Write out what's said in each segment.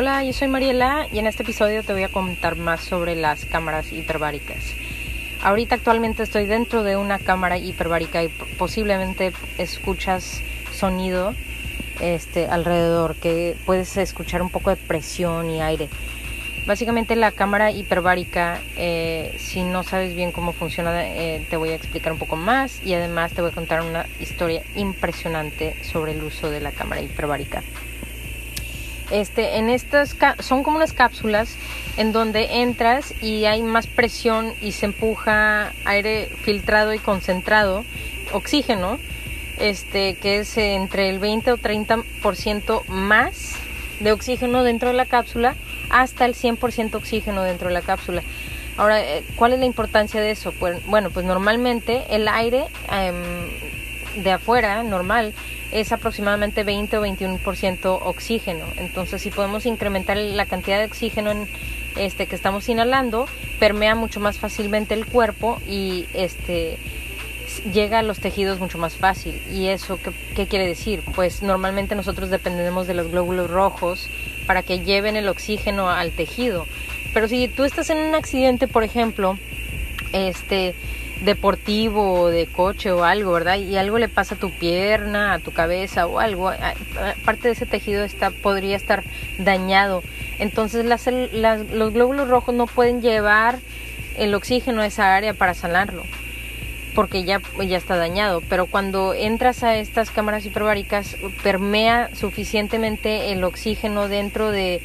Hola, yo soy Mariela y en este episodio te voy a contar más sobre las cámaras hiperbáricas. Ahorita actualmente estoy dentro de una cámara hiperbárica y posiblemente escuchas sonido este, alrededor, que puedes escuchar un poco de presión y aire. Básicamente la cámara hiperbárica, eh, si no sabes bien cómo funciona, eh, te voy a explicar un poco más y además te voy a contar una historia impresionante sobre el uso de la cámara hiperbárica. Este, en estas son como unas cápsulas en donde entras y hay más presión y se empuja aire filtrado y concentrado, oxígeno, este, que es entre el 20 o 30% más de oxígeno dentro de la cápsula hasta el 100% oxígeno dentro de la cápsula. Ahora, eh, ¿cuál es la importancia de eso? Pues, bueno, pues normalmente el aire em, de afuera, normal, es aproximadamente 20 o 21% oxígeno. Entonces, si podemos incrementar la cantidad de oxígeno en, este, que estamos inhalando, permea mucho más fácilmente el cuerpo y este llega a los tejidos mucho más fácil. ¿Y eso qué, qué quiere decir? Pues normalmente nosotros dependemos de los glóbulos rojos para que lleven el oxígeno al tejido. Pero si tú estás en un accidente, por ejemplo, este deportivo o de coche o algo, ¿verdad? Y algo le pasa a tu pierna, a tu cabeza o algo, parte de ese tejido está podría estar dañado. Entonces los glóbulos rojos no pueden llevar el oxígeno a esa área para sanarlo porque ya, ya está dañado. Pero cuando entras a estas cámaras hiperbáricas, permea suficientemente el oxígeno dentro de,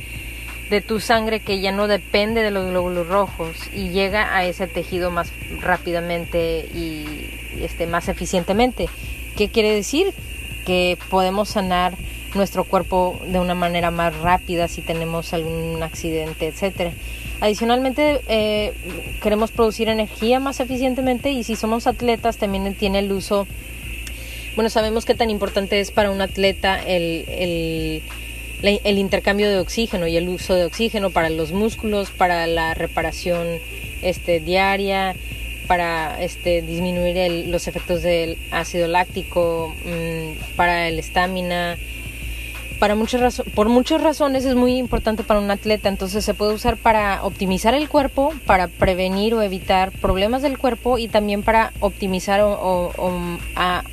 de tu sangre que ya no depende de los glóbulos rojos y llega a ese tejido más rápidamente y, este, más eficientemente. ¿Qué quiere decir? Que podemos sanar nuestro cuerpo de una manera más rápida si tenemos algún accidente, etcétera. Adicionalmente, eh, queremos producir energía más eficientemente y si somos atletas también tiene el uso, bueno, sabemos qué tan importante es para un atleta el, el, el intercambio de oxígeno y el uso de oxígeno para los músculos, para la reparación este, diaria, para este, disminuir los efectos del ácido láctico, mm, para el estamina, para muchas por muchas razones es muy importante para un atleta, entonces se puede usar para optimizar el cuerpo, para prevenir o evitar problemas del cuerpo y también para optimizar o, a,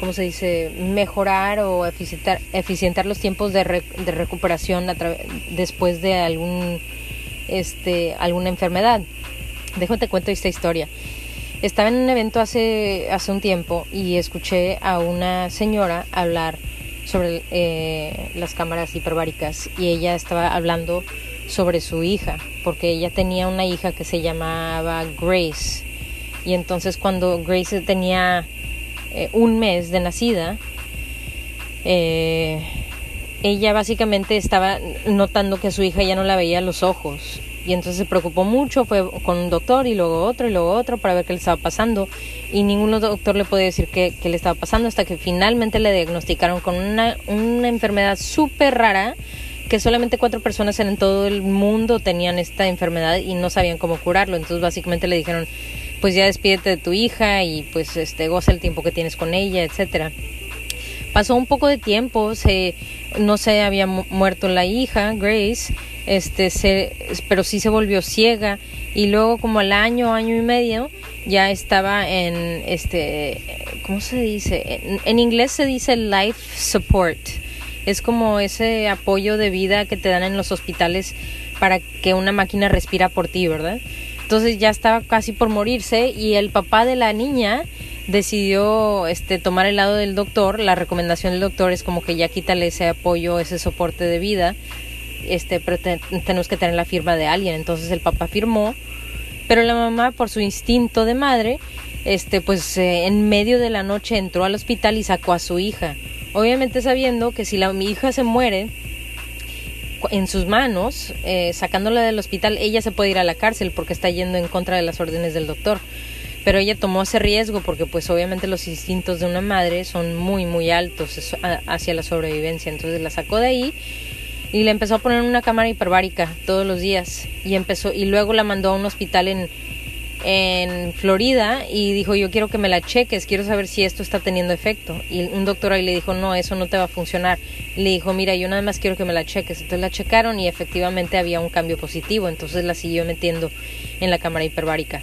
¿cómo se dice? mejorar o eficientar, los tiempos de, recuperación después de algún este alguna enfermedad. Te cuento esta historia. Estaba en un evento hace, hace un tiempo y escuché a una señora hablar sobre eh, las cámaras hiperbáricas y ella estaba hablando sobre su hija, porque ella tenía una hija que se llamaba Grace. Y entonces cuando Grace tenía eh, un mes de nacida, eh, ella básicamente estaba notando que su hija ya no la veía a los ojos y entonces se preocupó mucho, fue con un doctor y luego otro y luego otro para ver qué le estaba pasando y ningún doctor le podía decir qué, le estaba pasando hasta que finalmente le diagnosticaron con una, una enfermedad súper rara que solamente cuatro personas en todo el mundo tenían esta enfermedad y no sabían cómo curarlo. Entonces básicamente le dijeron, pues ya despídete de tu hija y pues este goza el tiempo que tienes con ella, etcétera. Pasó un poco de tiempo, se no se había muerto la hija, Grace, este se, pero sí se volvió ciega y luego como al año, año y medio ya estaba en este, ¿cómo se dice? En, inglés se dice life support. Es como ese apoyo de vida que te dan en los hospitales para que una máquina respira por ti, ¿verdad? Entonces ya estaba casi por morirse y el papá de la niña decidió este tomar el lado del doctor. La recomendación del doctor es como que ya quítale ese apoyo, ese soporte de vida este, pero tenemos que tener la firma de alguien. Entonces el papá firmó, pero la mamá, por su instinto de madre, este, pues eh, en medio de la noche entró al hospital y sacó a su hija. Obviamente sabiendo que si la, mi hija se muere en sus manos, eh, sacándola del hospital, ella se puede ir a la cárcel porque está yendo en contra de las órdenes del doctor. Pero ella tomó ese riesgo porque pues obviamente los instintos de una madre son muy muy altos hacia la sobrevivencia. Entonces la sacó de ahí y le empezó a poner una cámara hiperbárica todos los días y empezó y luego la mandó a un hospital en en Florida y dijo yo quiero que me la cheques, quiero saber si esto está teniendo efecto. Y un doctor ahí le dijo no, eso no te va a funcionar. le dijo mira, yo nada más quiero que me la cheques. Entonces la checaron y efectivamente había un cambio positivo, entonces la siguió metiendo en la cámara hiperbárica.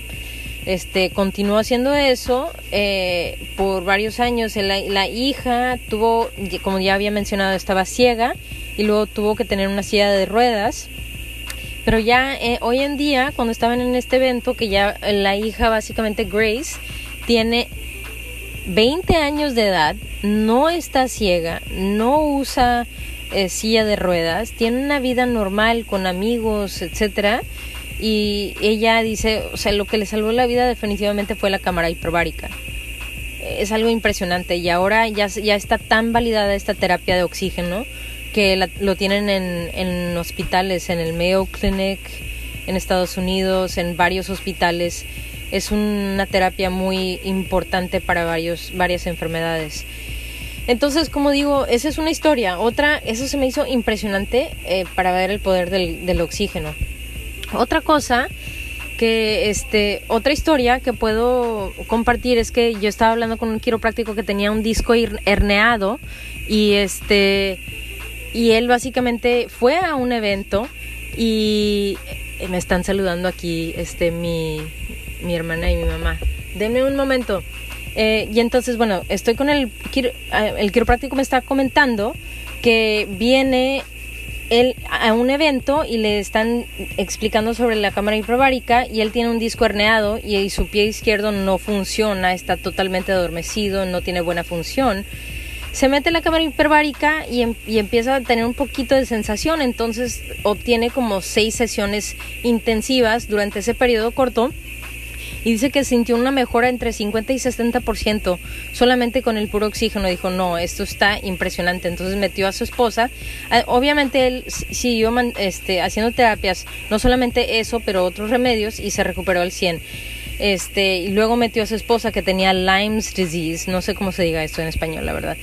Este, continuó haciendo eso eh, por varios años. La, la hija tuvo, como ya había mencionado, estaba ciega y luego tuvo que tener una silla de ruedas pero ya eh, hoy en día, cuando estaban en este evento, que ya la hija básicamente Grace tiene 20 años de edad, no está ciega, no usa eh, silla de ruedas, tiene una vida normal con amigos, etcétera. Y ella dice, o sea, lo que le salvó la vida definitivamente fue la cámara hiperbárica. Es algo impresionante y ahora ya, ya está tan validada esta terapia de oxígeno que lo tienen en, hospitales, en el Mayo Clinic, en Estados Unidos, en varios hospitales. Es una terapia muy importante para varios, varias enfermedades. Entonces, como digo, esa es una historia. Otra, eso se me hizo impresionante eh, para ver el poder del, del, oxígeno. Otra cosa que, este, otra historia que puedo compartir es que yo estaba hablando con un quiropráctico que tenía un disco herneado y este, y él básicamente fue a un evento y me están saludando aquí este mi, mi hermana y mi mamá. Denme un momento. Eh, y entonces, bueno, estoy con el, el quiropráctico me está comentando que viene él a un evento y le están explicando sobre la cámara hiperbárica y él tiene un disco herneado y su pie izquierdo no funciona, está totalmente adormecido, no tiene buena función se mete la cámara hiperbárica y, em, y, empieza a tener un poquito de sensación, entonces obtiene como seis sesiones intensivas durante ese periodo corto y dice que sintió una mejora entre 50 y 60% solamente con el puro oxígeno. Dijo, no, esto está impresionante. Entonces metió a su esposa. Ah, obviamente él siguió este, haciendo terapias, no solamente eso, pero otros remedios y se recuperó al 100. Este, y luego metió a su esposa que tenía Lyme's disease, no sé cómo se diga esto en español, la verdad.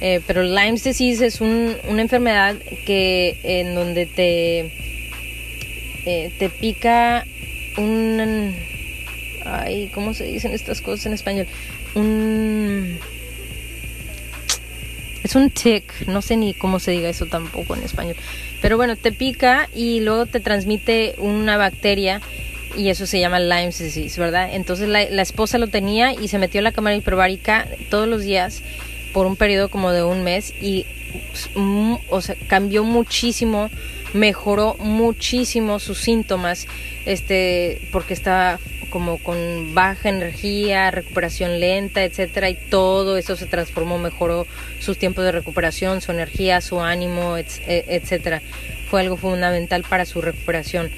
Eh, pero Lyme's disease es una enfermedad que en donde te eh, te pica un ay cómo se dicen estas cosas en español un es un tick no sé ni cómo se diga eso tampoco en español. Pero bueno te pica y luego te transmite una bacteria y eso se llama Lyme's disease verdad entonces la, esposa lo tenía y se metió en la cámara hiperbárica todos los días por un periodo como de un mes y mm, o sea, cambió muchísimo, mejoró muchísimo sus síntomas, este, porque estaba como con baja energía, recuperación lenta, etcétera, y todo eso se transformó, mejoró sus tiempos de recuperación, su energía, su ánimo, e, etcétera. Fue algo fundamental para su recuperación.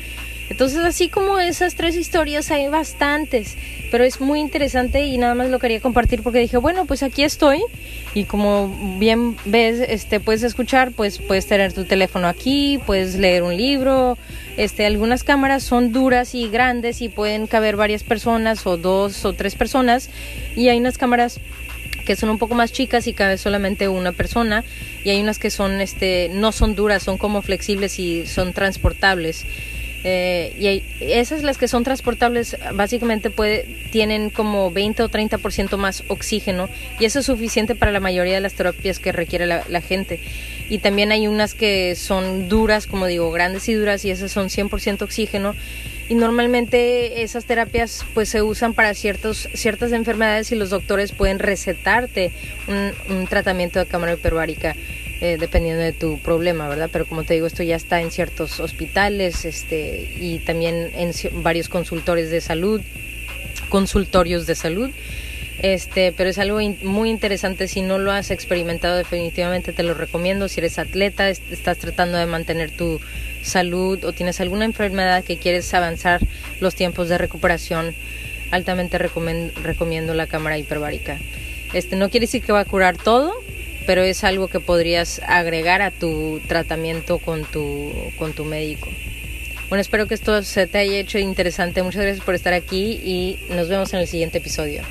Entonces, así como esas tres historias, hay bastantes, pero es muy interesante y nada más lo quería compartir porque dije, bueno, pues aquí estoy y como bien ves, este, puedes escuchar, pues puedes tener tu teléfono aquí, puedes leer un libro, este, algunas cámaras son duras y grandes y pueden caber varias personas o dos o tres personas y hay unas cámaras que son un poco más chicas y cabe solamente una persona y hay unas que son este no son duras son como flexibles y son transportables eh, y esas las que son transportables básicamente puede, tienen como 20 o 30% más oxígeno y eso es suficiente para la mayoría de las terapias que requiere la, gente. Y también hay unas que son duras, como digo, grandes y duras y esas son 100% oxígeno y normalmente esas terapias pues se usan para ciertos, ciertas enfermedades y los doctores pueden recetarte un, un tratamiento de cámara hiperbárica. Eh, dependiendo de tu problema, ¿verdad? Pero como te digo, esto ya está en ciertos hospitales este, y también en varios consultores de salud, consultorios de salud. Este, pero es algo muy interesante. Si no lo has experimentado, definitivamente te lo recomiendo. Si eres atleta, estás tratando de mantener tu salud o tienes alguna enfermedad que quieres avanzar los tiempos de recuperación, altamente recomiendo la cámara hiperbárica. Este, no quiere decir que va a curar todo, pero es algo que podrías agregar a tu tratamiento con tu, con tu médico. Bueno, espero que esto se te haya hecho interesante. Muchas gracias por estar aquí y nos vemos en el siguiente episodio.